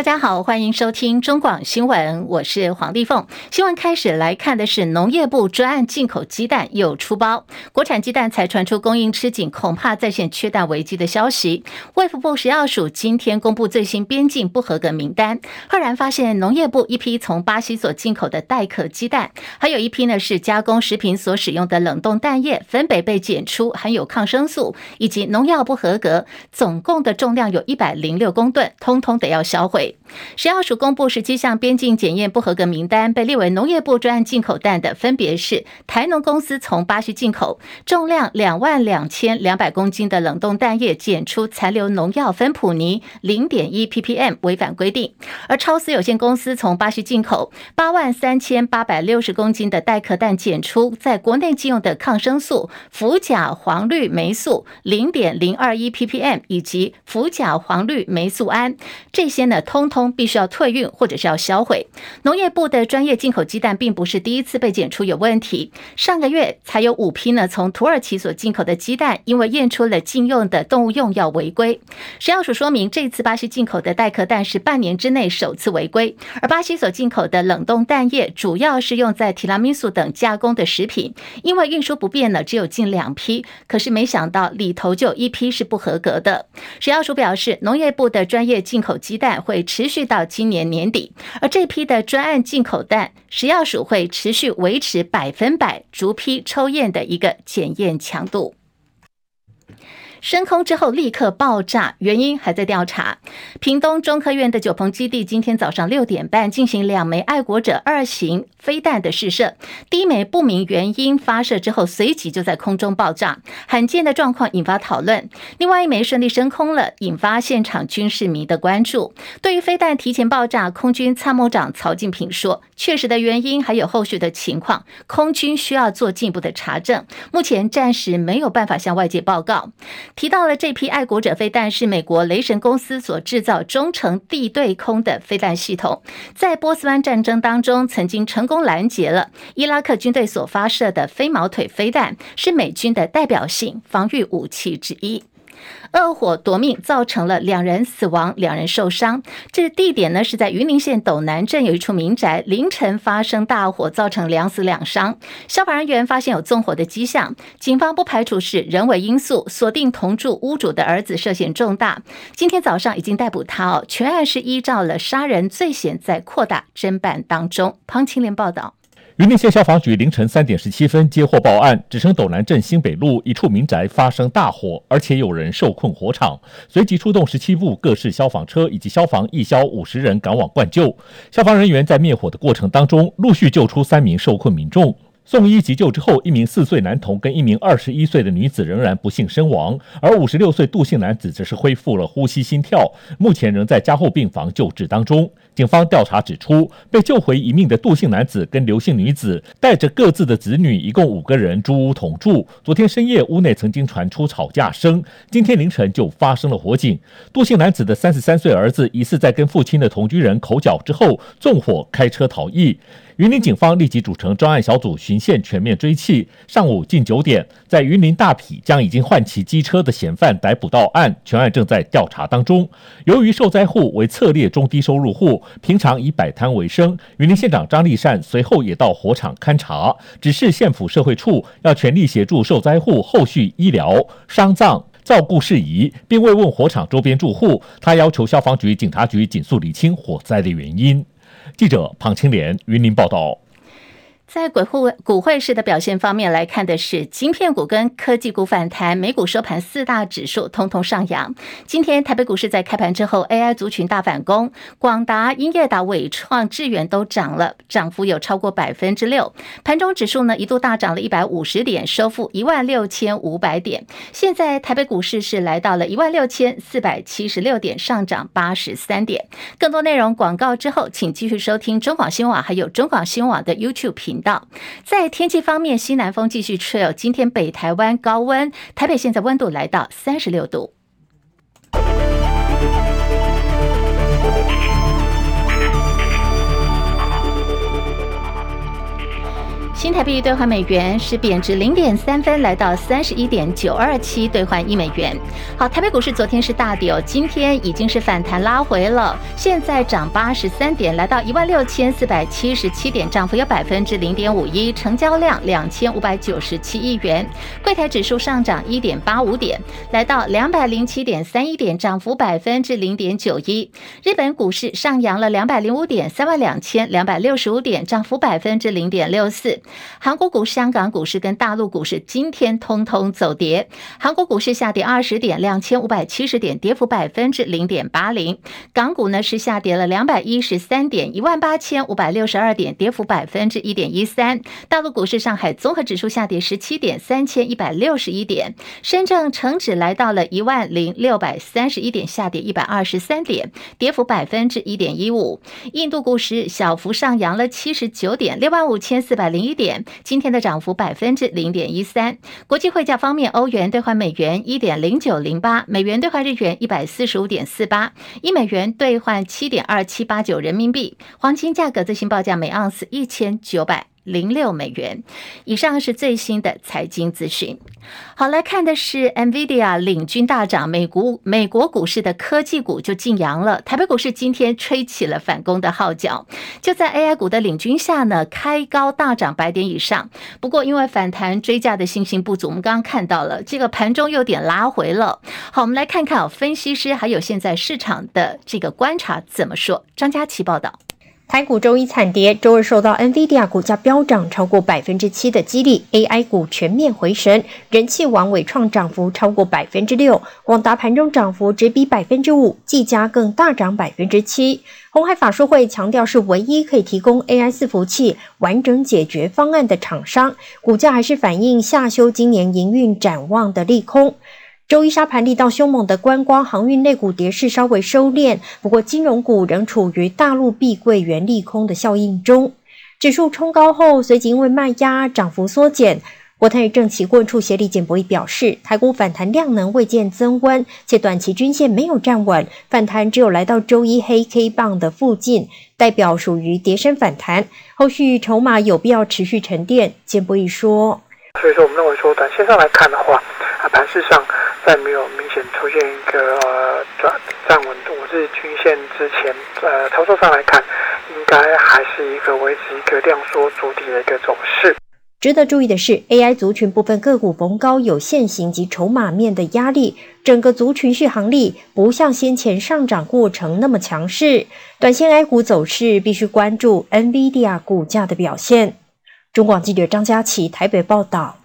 大家好，欢迎收听中广新闻，我是黄丽凤。新闻开始来看的是农业部专案进口鸡蛋又出包，国产鸡蛋才传出供应吃紧，恐怕再现缺蛋危机的消息。卫福部食药署今天公布最新边境不合格名单，赫然发现农业部一批从巴西所进口的带壳鸡蛋，还有一批呢是加工食品所使用的冷冻蛋液，分别被检出含有抗生素以及农药不合格，总共的重量有一百零六公吨，通通得要销毁。食药署公布十七项边境检验不合格名单，被列为农业部专案进口蛋的，分别是台农公司从巴西进口重量两万两千两百公斤的冷冻蛋液，检出残留农药芬普尼零点一 ppm，违反规定；而超丝有限公司从巴西进口八万三千八百六十公斤的带壳蛋，检出在国内禁用的抗生素氟甲黄绿霉素零点零二一 ppm，以及氟甲黄绿霉素胺，这些呢，通通通。必须要退运或者是要销毁。农业部的专业进口鸡蛋并不是第一次被检出有问题，上个月才有五批呢从土耳其所进口的鸡蛋，因为验出了禁用的动物用药违规。食药署说明，这次巴西进口的带壳蛋是半年之内首次违规，而巴西所进口的冷冻蛋液主要是用在提拉米苏等加工的食品，因为运输不便呢，只有近两批，可是没想到里头就有一批是不合格的。食药署表示，农业部的专业进口鸡蛋会持续到今年年底，而这批的专案进口蛋，食药署会持续维持百分百逐批抽验的一个检验强度。升空之后立刻爆炸，原因还在调查。屏东中科院的九鹏基地今天早上六点半进行两枚爱国者二型飞弹的试射，第一枚不明原因发射之后，随即就在空中爆炸，罕见的状况引发讨论。另外一枚顺利升空了，引发现场军事迷的关注。对于飞弹提前爆炸，空军参谋长曹进平说，确实的原因还有后续的情况，空军需要做进一步的查证，目前暂时没有办法向外界报告。提到了这批爱国者飞弹是美国雷神公司所制造中程地对空的飞弹系统，在波斯湾战争当中曾经成功拦截了伊拉克军队所发射的飞毛腿飞弹，是美军的代表性防御武器之一。恶火夺命，造成了两人死亡，两人受伤。这个地点呢是在云林县斗南镇有一处民宅，凌晨发生大火，造成两死两伤。消防人员发现有纵火的迹象，警方不排除是人为因素，锁定同住屋主的儿子涉嫌重大。今天早上已经逮捕他哦，全案是依照了杀人罪嫌在扩大侦办当中。庞青莲报道。云林县消防局凌晨三点十七分接获报案，指称斗南镇新北路一处民宅发生大火，而且有人受困火场，随即出动十七部各式消防车以及消防义消五十人赶往灌救。消防人员在灭火的过程当中，陆续救出三名受困民众。送医急救之后，一名四岁男童跟一名二十一岁的女子仍然不幸身亡，而五十六岁杜姓男子则是恢复了呼吸心跳，目前仍在加护病房救治当中。警方调查指出，被救回一命的杜姓男子跟刘姓女子带着各自的子女，一共五个人租屋同住。昨天深夜屋内曾经传出吵架声，今天凌晨就发生了火警。杜姓男子的三十三岁儿子疑似在跟父亲的同居人口角之后纵火开车逃逸。云林警方立即组成专案小组循线全面追缉。上午近九点，在云林大埤将已经换骑机车的嫌犯逮捕到案，全案正在调查当中。由于受灾户为侧列中低收入户，平常以摆摊为生，云林县长张立善随后也到火场勘查，指示县府社会处要全力协助受灾户后续医疗、丧葬、照顾事宜，并慰问火场周边住户。他要求消防局、警察局尽速理清火灾的原因。记者庞青莲云林报道。在股汇股汇市的表现方面来看的是，晶片股跟科技股反弹，美股收盘四大指数通通上扬。今天台北股市在开盘之后，AI 族群大反攻，广达、英业达、伟创、智远都涨了，涨幅有超过百分之六。盘中指数呢一度大涨了一百五十点，收复一万六千五百点。现在台北股市是来到了一万六千四百七十六点，上涨八十三点。更多内容广告之后，请继续收听中广新闻网还有中广新闻网的 YouTube 频道。在天气方面，西南风继续吹哦。今天北台湾高温，台北现在温度来到三十六度。新台币兑换美元是贬值零点三分，来到三十一点九二七兑换一美元。好，台北股市昨天是大跌哦，今天已经是反弹拉回了，现在涨八十三点，来到一万六千四百七十七点，涨幅有百分之零点五一，成交量两千五百九十七亿元。柜台指数上涨一点八五点，来到两百零七点三一点，涨幅百分之零点九一。日本股市上扬了两百零五点，三万两千两百六十五点，涨幅百分之零点六四。韩国股市、香港股市跟大陆股市今天通通走跌。韩国股市下跌二十点，两千五百七十点，跌幅百分之零点八零。港股呢是下跌了两百一十三点，一万八千五百六十二点，跌幅百分之一点一三。大陆股市，上海综合指数下跌十七点，三千一百六十一点。深圳成指来到了一万零六百三十一点，下跌一百二十三点，跌幅百分之一点一五。印度股市小幅上扬了七十九点，六万五千四百零一点。今天的涨幅百分之零点一三。国际汇价方面，欧元兑换美元一点零九零八，美元兑换日元一百四十五点四八，一美元兑换七点二七八九人民币。黄金价格最新报价每盎司一千九百。零六美元以上是最新的财经资讯。好，来看的是 NVIDIA 领军大涨，美股美国股市的科技股就进扬了。台北股市今天吹起了反攻的号角，就在 AI 股的领军下呢，开高大涨百点以上。不过因为反弹追价的信心不足，我们刚刚看到了这个盘中有点拉回了。好，我们来看看分析师还有现在市场的这个观察怎么说。张佳琪报道。台股周一惨跌，周二受到 NVIDIA 股价飙涨超过百分之七的激励，AI 股全面回神，人气王纬创涨幅超过百分之六，广达盘中涨幅直逼百分之五，技嘉更大涨百分之七。红海法术会强调是唯一可以提供 AI 伺服器完整解决方案的厂商，股价还是反映下修今年营运展望的利空。周一沙盘力道凶猛的观光航运类股跌势稍微收敛，不过金融股仍处于大陆碧桂园利空的效应中。指数冲高后，随即因为卖压涨幅缩减。国泰证期货处协理简博弈表示，台股反弹量能未见增温，且短期均线没有站稳，反弹只有来到周一黑 K 棒的附近，代表属于跌升反弹，后续筹码有必要持续沉淀。简博弈说：“所以说，我们认为说，短线上来看的话，啊，盘势上。”在没有明显出现一个呃转站稳五日均线之前，呃，操作上来看，应该还是一个维持一个量缩筑底的一个走势。值得注意的是，AI 族群部分个股逢高有现行及筹码面的压力，整个族群续航力不像先前上涨过程那么强势。短线 A 股走势必须关注 NVIDIA 股价的表现。中广记者张佳琪台北报道。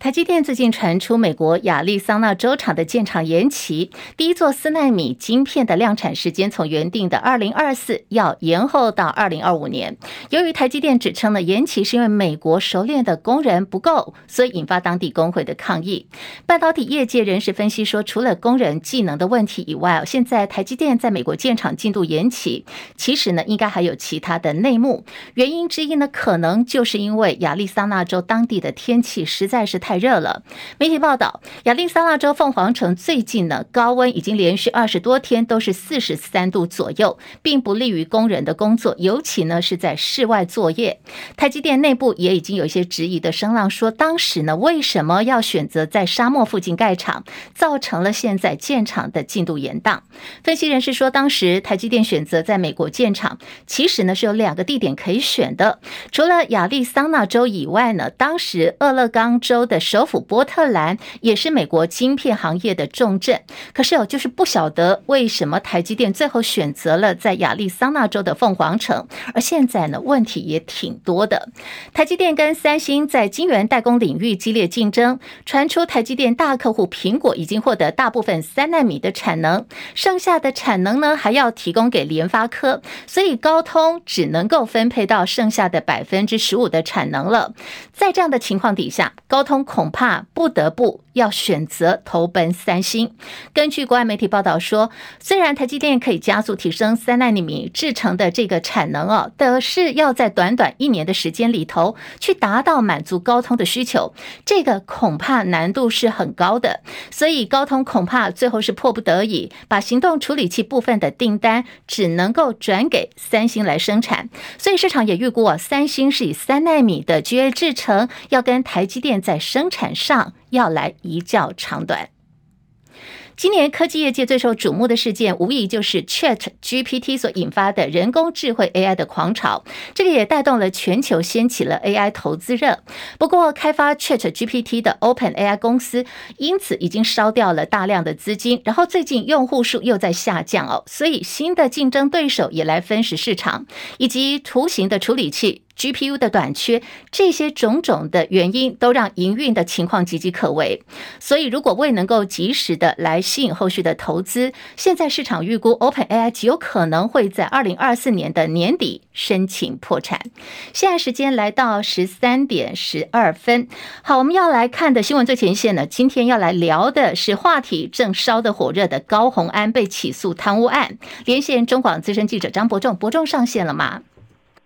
台积电最近传出美国亚利桑那州厂的建厂延期，第一座四奈米晶片的量产时间从原定的二零二四要延后到二零二五年。由于台积电指称呢，延期是因为美国熟练的工人不够，所以引发当地工会的抗议。半导体业界人士分析说，除了工人技能的问题以外，现在台积电在美国建厂进度延期，其实呢应该还有其他的内幕。原因之一呢，可能就是因为亚利桑那州当地的天气实在是太。太热了。媒体报道，亚利桑那州凤凰城最近呢，高温已经连续二十多天都是四十三度左右，并不利于工人的工作，尤其呢是在室外作业。台积电内部也已经有一些质疑的声浪，说当时呢为什么要选择在沙漠附近盖厂，造成了现在建厂的进度延宕。分析人士说，当时台积电选择在美国建厂，其实呢是有两个地点可以选的，除了亚利桑那州以外呢，当时俄勒冈州的。首府波特兰也是美国晶片行业的重镇。可是哦，就是不晓得为什么台积电最后选择了在亚利桑那州的凤凰城，而现在呢，问题也挺多的。台积电跟三星在晶圆代工领域激烈竞争，传出台积电大客户苹果已经获得大部分三纳米的产能，剩下的产能呢还要提供给联发科，所以高通只能够分配到剩下的百分之十五的产能了。在这样的情况底下，高通恐怕不得不要选择投奔三星。根据国外媒体报道说，虽然台积电可以加速提升三纳米制程的这个产能哦，但是要在短短一年的时间里头去达到满足高通的需求，这个恐怕难度是很高的。所以高通恐怕最后是迫不得已，把行动处理器部分的订单只能够转给三星来生产。所以市场也预估啊，三星是以三纳米的 GA 制程，要跟台积电在生产上要来一较长短。今年科技业界最受瞩目的事件，无疑就是 Chat GPT 所引发的人工智慧 AI 的狂潮。这个也带动了全球掀起了 AI 投资热。不过，开发 Chat GPT 的 OpenAI 公司因此已经烧掉了大量的资金，然后最近用户数又在下降哦，所以新的竞争对手也来分食市场，以及图形的处理器。GPU 的短缺，这些种种的原因都让营运的情况岌岌可危。所以，如果未能够及时的来吸引后续的投资，现在市场预估 OpenAI 极有可能会在二零二四年的年底申请破产。现在时间来到十三点十二分，好，我们要来看的新闻最前线呢，今天要来聊的是话题正烧得火热的高虹安被起诉贪污案。连线中广资深记者张伯仲，伯仲上线了吗？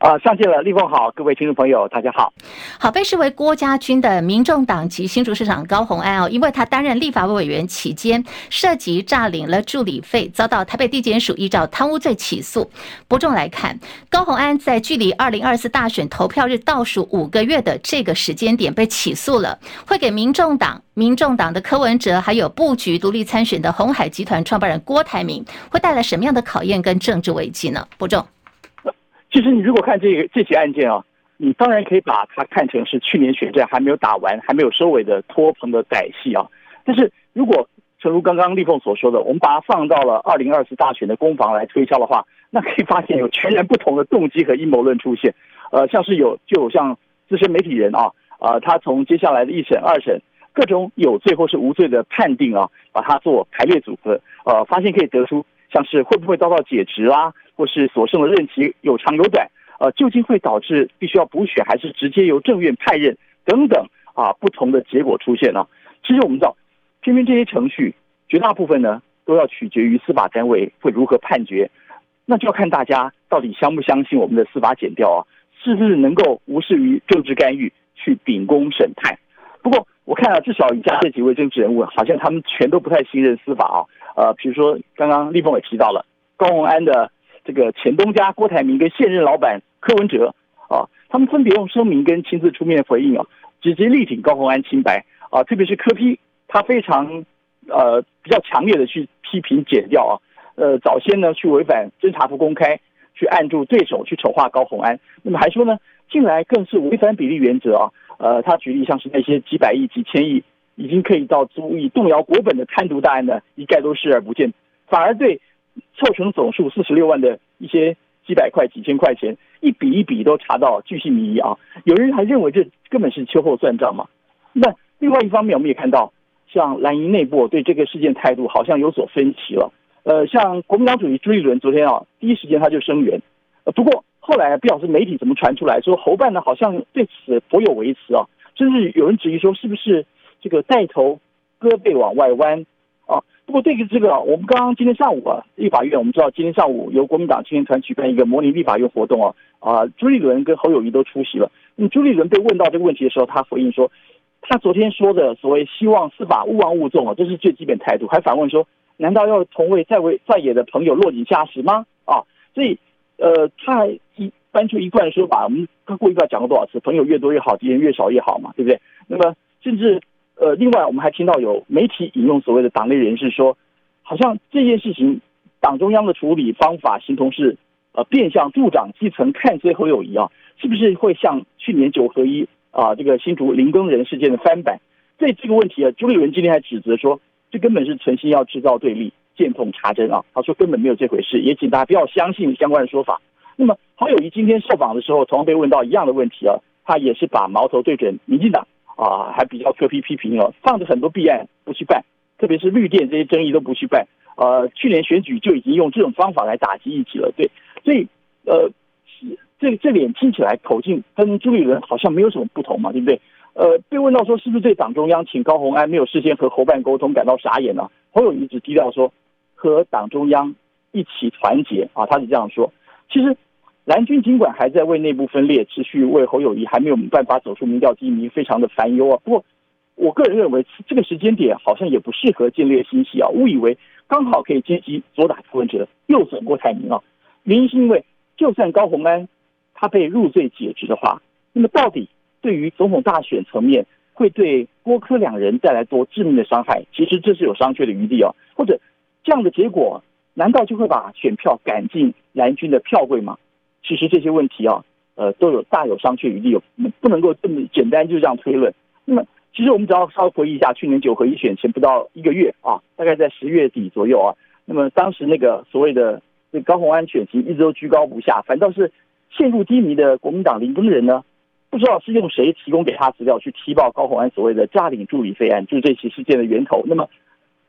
啊，上线了，立凤好，各位听众朋友，大家好。好，被视为郭家军的民众党籍新竹市长高虹安哦，因为他担任立法委员期间涉及诈领了助理费，遭到台北地检署依照贪污罪起诉。伯仲来看，高虹安在距离二零二四大选投票日倒数五个月的这个时间点被起诉了，会给民众党、民众党的柯文哲，还有布局独立参选的鸿海集团创办人郭台铭，会带来什么样的考验跟政治危机呢？伯仲。其实你如果看这个这起案件啊，你当然可以把它看成是去年选战还没有打完、还没有收尾的拖棚的歹戏啊。但是如果诚如刚刚立凤所说的，我们把它放到了二零二四大选的攻防来推敲的话，那可以发现有全然不同的动机和阴谋论出现。呃，像是有就有像资深媒体人啊，呃，他从接下来的一审、二审各种有罪或是无罪的判定啊，把它做排列组合，呃，发现可以得出像是会不会遭到解职啊？或是所剩的任期有长有短，呃，究竟会导致必须要补选，还是直接由政院派任等等啊，不同的结果出现呢？其实我们知道，偏偏这些程序绝大部分呢，都要取决于司法单位会如何判决，那就要看大家到底相不相信我们的司法检调啊，是不是能够无视于政治干预去秉公审判。不过我看啊，至少以下这几位政治人物，好像他们全都不太信任司法啊，呃，比如说刚刚立峰也提到了高虹安的。这个前东家郭台铭跟现任老板柯文哲啊，他们分别用声明跟亲自出面回应啊，直接力挺高虹安清白啊，特别是柯批他非常呃比较强烈的去批评检调啊，呃早先呢去违反侦查不公开，去按住对手去丑化高虹安，那么还说呢近来更是违反比例原则啊，呃他举例像是那些几百亿几千亿已经可以到足以动摇国本的贪渎大案呢，一概都视而不见，反而对。凑成总数四十六万的一些几百块、几千块钱，一笔一笔都查到巨细靡遗啊！有人还认为这根本是秋后算账嘛？那另外一方面，我们也看到，像蓝营内部对这个事件态度好像有所分歧了。呃，像国民党主席朱立伦昨天啊，第一时间他就声援。呃，不过后来不晓得媒体怎么传出来说，侯办呢好像对此颇有微词啊，甚至有人质疑说，是不是这个带头胳膊往外弯？啊过，对于这个，我们刚刚今天上午啊，立法院我们知道，今天上午由国民党青年团举办一个模拟立法院活动啊，啊，朱立伦跟侯友宜都出席了。那么朱立伦被问到这个问题的时候，他回应说，他昨天说的所谓希望司法勿忘勿纵啊，这是最基本态度，还反问说，难道要同为在位在野的朋友落井下石吗？啊，所以呃，他还一搬出一贯说法，我们他过一段讲过多少次，朋友越多越好，敌人越少越好嘛，对不对？那么甚至。呃，另外我们还听到有媒体引用所谓的党内人士说，好像这件事情党中央的处理方法形同是呃变相助长基层看衰侯友谊啊，是不是会像去年九合一啊这个新竹林耕仁事件的翻版？对这个问题啊，朱立伦今天还指责说，这根本是存心要制造对立、见缝插针啊。他说根本没有这回事，也请大家不要相信相关的说法。那么侯友谊今天受访的时候，同样被问到一样的问题啊，他也是把矛头对准民进党啊，还比较苛批批评了，放着很多弊案不去办，特别是绿电这些争议都不去办。呃，去年选举就已经用这种方法来打击一起了，对，所以呃，这这脸听起来口径跟朱立伦好像没有什么不同嘛，对不对？呃，被问到说是不是对党中央请高虹安没有事先和侯办沟通感到傻眼呢？侯友宜只低调说和党中央一起团结啊，他是这样说。其实蓝军尽管还在为内部分裂持续为侯友谊还没有办法走出民调低迷非常的烦忧啊。不过我个人认为这个时间点好像也不适合建立新戏啊，误以为刚好可以接机左打柯文哲右走郭台铭啊。原因是因为就算高虹安他被入罪解职的话，那么到底？对于总统大选层面，会对郭柯两人带来多致命的伤害？其实这是有商榷的余地哦。或者这样的结果，难道就会把选票赶进蓝军的票柜吗？其实这些问题啊，呃，都有大有商榷余地，不能够这么简单就这样推论。那么，其实我们只要稍微回忆一下，去年九合一选前不到一个月啊，大概在十月底左右啊，那么当时那个所谓的这高虹安选情一直都居高不下，反倒是陷入低迷的国民党林耕仁呢。不知道是用谁提供给他资料去踢爆高虹安所谓的诈领助理费案，就是这起事件的源头。那么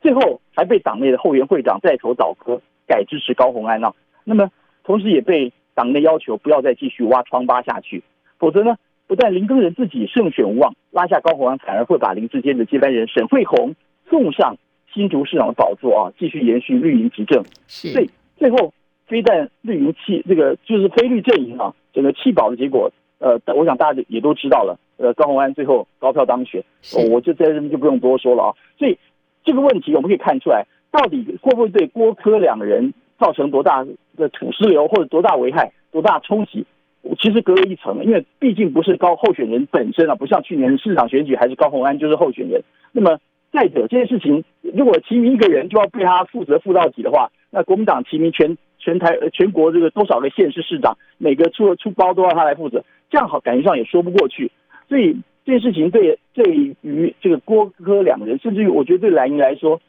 最后还被党内的后援会长带头倒戈，改支持高虹安呢、那么同时也被党内要求不要再继续挖疮疤下去，否则呢，不但林耕仁自己胜选无望，拉下高虹安，反而会把林志坚的接班人沈惠虹送上新竹市长的宝座啊，继续延续绿营执政。是，所以最后非但绿营弃这个就是非绿阵营啊，整个弃保的结果。呃，我想大家也都知道了。呃，高虹安最后高票当选，我就在这边就不用多说了啊。所以这个问题我们可以看出来，到底会不会对郭柯两个人造成多大的土石流，或者多大危害、多大冲击？其实隔了一层，因为毕竟不是高候选人本身啊，不像去年市长选举还是高虹安就是候选人。那么再者，这件事情如果提名一个人就要被他负责负到底的话，那国民党提名全全台全国这个多少个县市市长，每个出出包都要他来负责。这样好，感觉上也说不过去，所以这件事情对对于这个郭柯两人，甚至于我觉得对蓝营来说，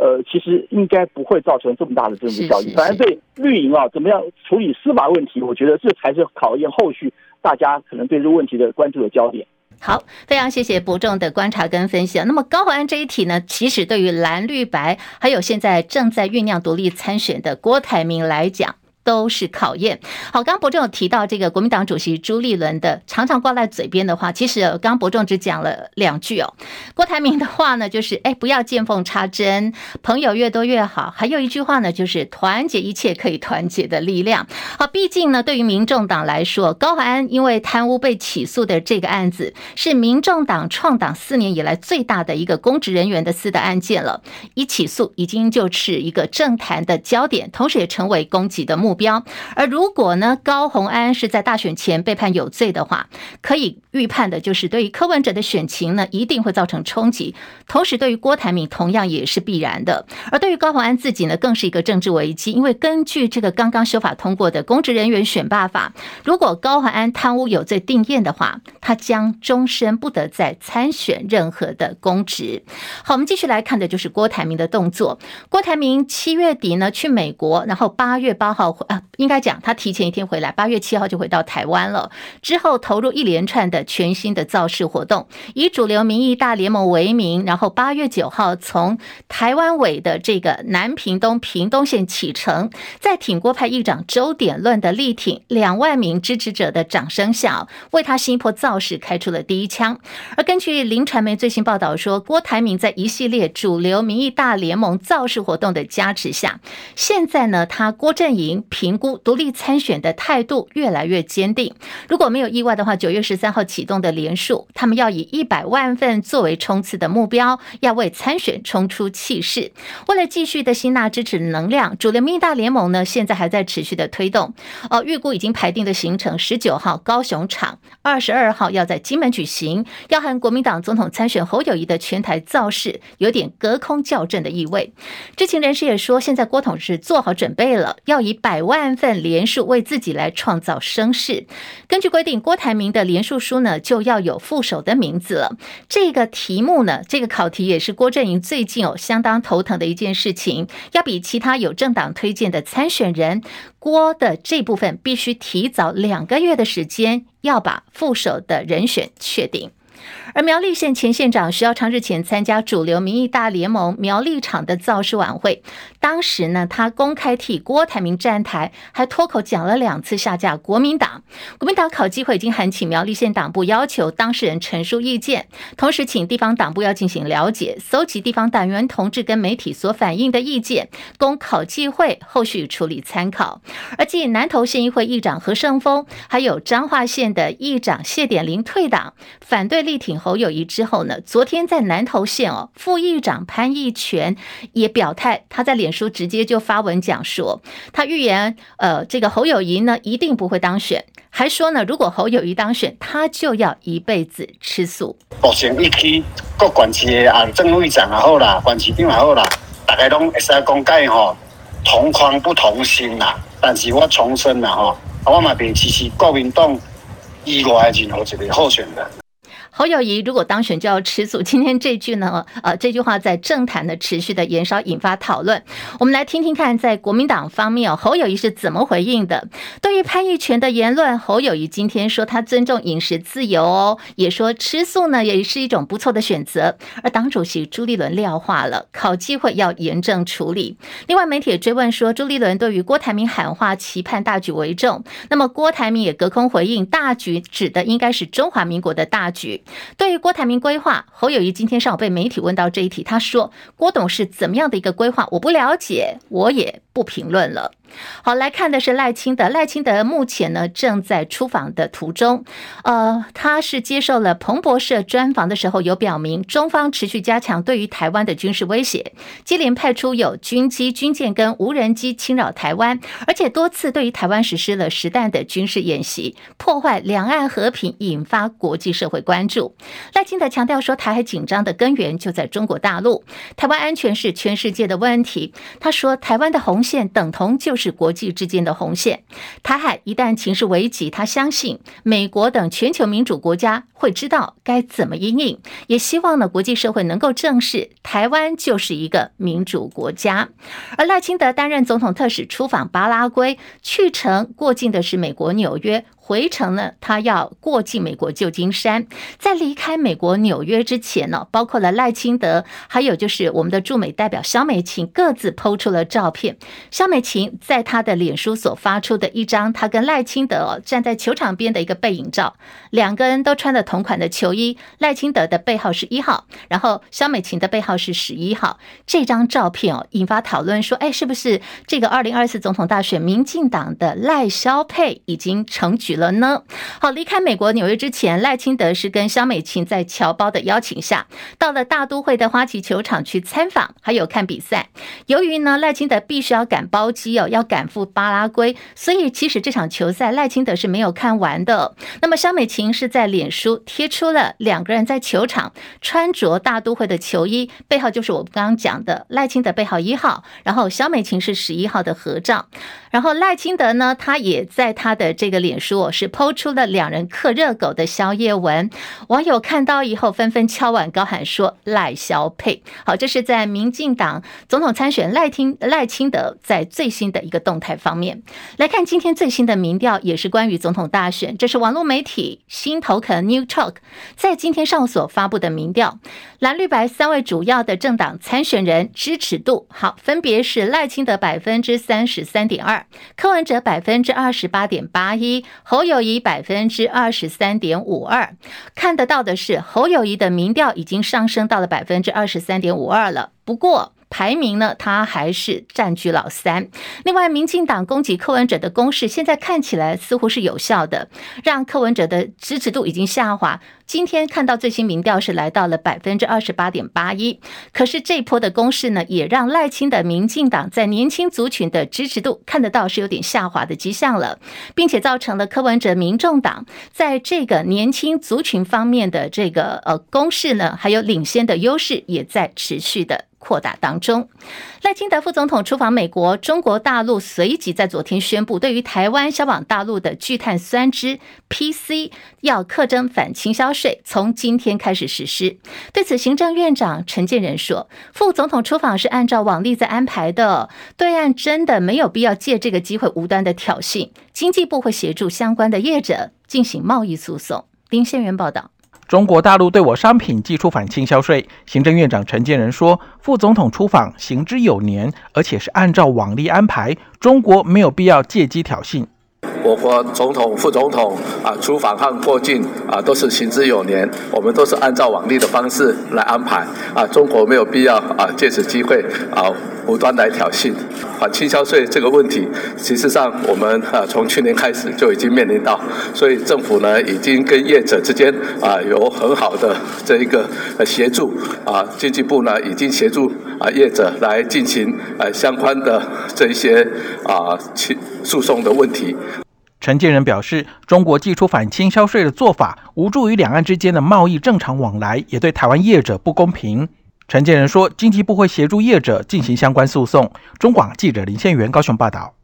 呃，其实应该不会造成这么大的政治效应。反正对绿营啊，怎么样处理司法问题，我觉得这才是考验后续大家可能对这个问题的关注的焦点。好，非常谢谢伯仲的观察跟分析。那么高虹安这一题呢，其实对于蓝绿白，还有现在正在酝酿独立参选的郭台铭来讲。都是考验。好，刚刚伯仲有提到这个国民党主席朱立伦的常常挂在嘴边的话，其实刚刚伯仲只讲了两句哦。郭台铭的话呢，就是哎，不要见缝插针，朋友越多越好。还有一句话呢，就是团结一切可以团结的力量。好，毕竟呢，对于民众党来说，高虹安因为贪污被起诉的这个案子，是民众党创党四年以来最大的一个公职人员的私德案件了。一起诉已经就是一个政坛的焦点，同时也成为攻击的目标。标而如果呢，高虹安是在大选前被判有罪的话，可以预判的就是对于柯文哲的选情呢，一定会造成冲击。同时，对于郭台铭同样也是必然的。而对于高虹安自己呢，更是一个政治危机。因为根据这个刚刚修法通过的公职人员选罢法，如果高虹安贪污有罪定验的话，他将终身不得再参选任何的公职。好，我们继续来看的就是郭台铭的动作。郭台铭七月底呢去美国，然后八月八号。啊，应该讲他提前一天回来，八月七号就回到台湾了。之后投入一连串的全新的造势活动，以主流民意大联盟为名，然后八月九号从台湾尾的这个南屏东屏东县启程，在挺郭派议长周典论的力挺，两万名支持者的掌声下，为他新一波造势开出了第一枪。而根据林传媒最新报道说，郭台铭在一系列主流民意大联盟造势活动的加持下，现在呢，他郭阵营。评估独立参选的态度越来越坚定。如果没有意外的话，九月十三号启动的连署，他们要以一百万份作为冲刺的目标，要为参选冲出气势。为了继续的吸纳支持能量，主流民大联盟呢，现在还在持续的推动。哦，预估已经排定的行程：十九号高雄场，二十二号要在金门举行，要和国民党总统参选侯友谊的全台造势，有点隔空叫阵的意味。知情人士也说，现在郭董是做好准备了，要以百。百万份连署，为自己来创造声势。根据规定，郭台铭的连署书呢就要有副手的名字了。这个题目呢，这个考题也是郭阵营最近有相当头疼的一件事情，要比其他有政党推荐的参选人，郭的这部分必须提早两个月的时间，要把副手的人选确定。而苗栗县前县长徐耀昌日前参加主流民意大联盟苗栗场的造势晚会，当时呢，他公开替郭台铭站台，还脱口讲了两次下架国民党。国民党考纪会已经函请苗栗县党部，要求当事人陈述意见，同时请地方党部要进行了解，搜集地方党员同志跟媒体所反映的意见，供考纪会后续处理参考。而继南投县议会议长何胜峰，还有彰化县的议长谢典林退党，反对力挺。侯友谊之后呢，昨天在南投县哦，副议长潘义泉也表态，他在脸书直接就发文讲说，他预言呃，这个侯友谊呢一定不会当选，还说呢，如果侯友谊当选，他就要一辈子吃素。目前一期各县市的啊，正会长也好啦，县市长也好啦，大家拢会使讲解吼，同框不同心啦。但是我重申啦吼，我嘛别支持国民党以外任何一个候选人。侯友宜如果当选就要吃素，今天这句呢，呃，这句话在政坛的持续的延烧，引发讨论。我们来听听看，在国民党方面，侯友谊是怎么回应的？对于潘义泉的言论，侯友谊今天说他尊重饮食自由哦，也说吃素呢也是一种不错的选择。而党主席朱立伦撂话了，考机会要严正处理。另外，媒体也追问说，朱立伦对于郭台铭喊话，期盼大局为重。那么郭台铭也隔空回应，大局指的应该是中华民国的大局。对于郭台铭规划，侯友谊今天上午被媒体问到这一题，他说：“郭董是怎么样的一个规划，我不了解，我也不评论了。”好，来看的是赖清德。赖清德目前呢正在出访的途中，呃，他是接受了彭博社专访的时候，有表明中方持续加强对于台湾的军事威胁，接连派出有军机、军舰跟无人机侵扰台湾，而且多次对于台湾实施了实弹的军事演习，破坏两岸和平，引发国际社会关。赖清德强调说，台海紧张的根源就在中国大陆，台湾安全是全世界的问题。他说，台湾的红线等同就是。国际之间的红线。台海一旦情势危急，他相信美国等全球民主国家会知道该怎么应应，也希望呢国际社会能够正视台湾就是一个民主国家。而赖清德担任总统特使出访巴拉圭，去程过境的是美国纽约。回程呢，他要过境美国旧金山。在离开美国纽约之前呢，包括了赖清德，还有就是我们的驻美代表肖美琴，各自抛出了照片。肖美琴在他的脸书所发出的一张，他跟赖清德站在球场边的一个背影照，两个人都穿的同款的球衣。赖清德的背号是一号，然后肖美琴的背号是十一号。这张照片哦，引发讨论说，哎，是不是这个二零二四总统大选，民进党的赖萧配已经成局了？了呢？好，离开美国纽约之前，赖清德是跟萧美琴在侨胞的邀请下，到了大都会的花旗球场去参访，还有看比赛。由于呢，赖清德必须要赶包机哦，要赶赴巴拉圭，所以其实这场球赛赖清德是没有看完的。那么萧美琴是在脸书贴出了两个人在球场穿着大都会的球衣，背后就是我刚刚讲的赖清德背号一号，然后萧美琴是十一号的合照。然后赖清德呢，他也在他的这个脸书是抛出了两人克热狗的宵夜文，网友看到以后纷纷敲碗高喊说赖萧配。好，这是在民进党总统参选赖清赖清德在最新的一个动态方面来看，今天最新的民调也是关于总统大选，这是网络媒体新头壳 New Talk 在今天上午所发布的民调，蓝绿白三位主要的政党参选人支持度好，分别是赖清德百分之三十三点二。柯文哲百分之二十八点八一，侯友谊百分之二十三点五二。看得到的是，侯友谊的民调已经上升到了百分之二十三点五二了。不过，排名呢，他还是占据老三。另外，民进党攻击柯文哲的攻势，现在看起来似乎是有效的，让柯文哲的支持度已经下滑。今天看到最新民调是来到了百分之二十八点八一。可是这一波的攻势呢，也让赖清德民进党在年轻族群的支持度看得到是有点下滑的迹象了，并且造成了柯文哲民众党在这个年轻族群方面的这个呃攻势呢，还有领先的优势也在持续的扩大当中。赖清德副总统出访美国，中国大陆随即在昨天宣布，对于台湾销往大陆的聚碳酸酯 PC 要课征反倾销税，从今天开始实施。对此，行政院长陈建仁说，副总统出访是按照往例在安排的，对岸真的没有必要借这个机会无端的挑衅。经济部会协助相关的业者进行贸易诉讼。丁宪元报道。中国大陆对我商品寄出反倾销税，行政院长陈建仁说，副总统出访行之有年，而且是按照往例安排，中国没有必要借机挑衅。我国总统、副总统啊出访和过境啊都是行之有年，我们都是按照往例的方式来安排啊，中国没有必要啊借此机会啊。无端来挑衅，反倾销税这个问题，其实上我们啊从去年开始就已经面临到，所以政府呢已经跟业者之间啊有很好的这一个协助啊，经济部呢已经协助啊业者来进行呃相关的这一些啊诉讼的问题。陈建仁表示，中国祭出反倾销税的做法，无助于两岸之间的贸易正常往来，也对台湾业者不公平。陈建仁说，经济部会协助业者进行相关诉讼。中广记者林宪元高雄报道。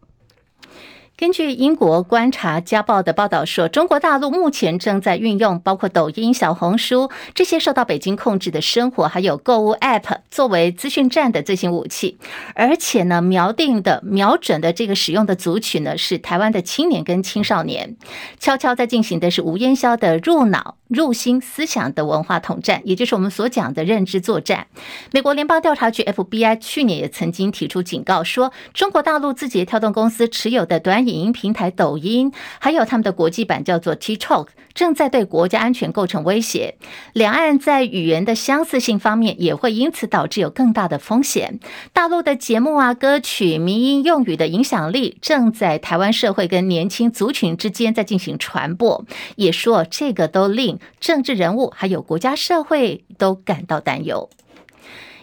根据英国观察家报的报道说，中国大陆目前正在运用包括抖音、小红书这些受到北京控制的生活还有购物 App 作为资讯战的最新武器，而且呢，瞄定的瞄准的这个使用的族群呢是台湾的青年跟青少年，悄悄在进行的是无烟硝的入脑入心思想的文化统战，也就是我们所讲的认知作战。美国联邦调查局 FBI 去年也曾经提出警告说，中国大陆字节跳动公司持有的短影音平台抖音，还有他们的国际版叫做 TikTok，正在对国家安全构成威胁。两岸在语言的相似性方面，也会因此导致有更大的风险。大陆的节目啊、歌曲、迷因用语的影响力，正在台湾社会跟年轻族群之间在进行传播。也说这个都令政治人物还有国家社会都感到担忧。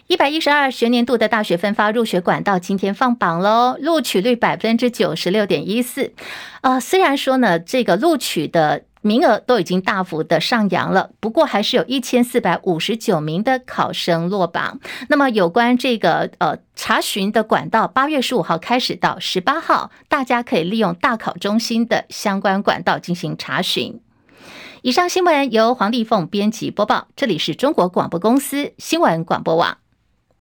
一百一十二学年度的大学分发入学管道今天放榜喽，录取率百分之九十六点一四。呃，虽然说呢，这个录取的名额都已经大幅的上扬了，不过还是有一千四百五十九名的考生落榜。那么有关这个呃查询的管道，八月十五号开始到十八号，大家可以利用大考中心的相关管道进行查询。以上新闻由黄丽凤编辑播报，这里是中国广播公司新闻广播网。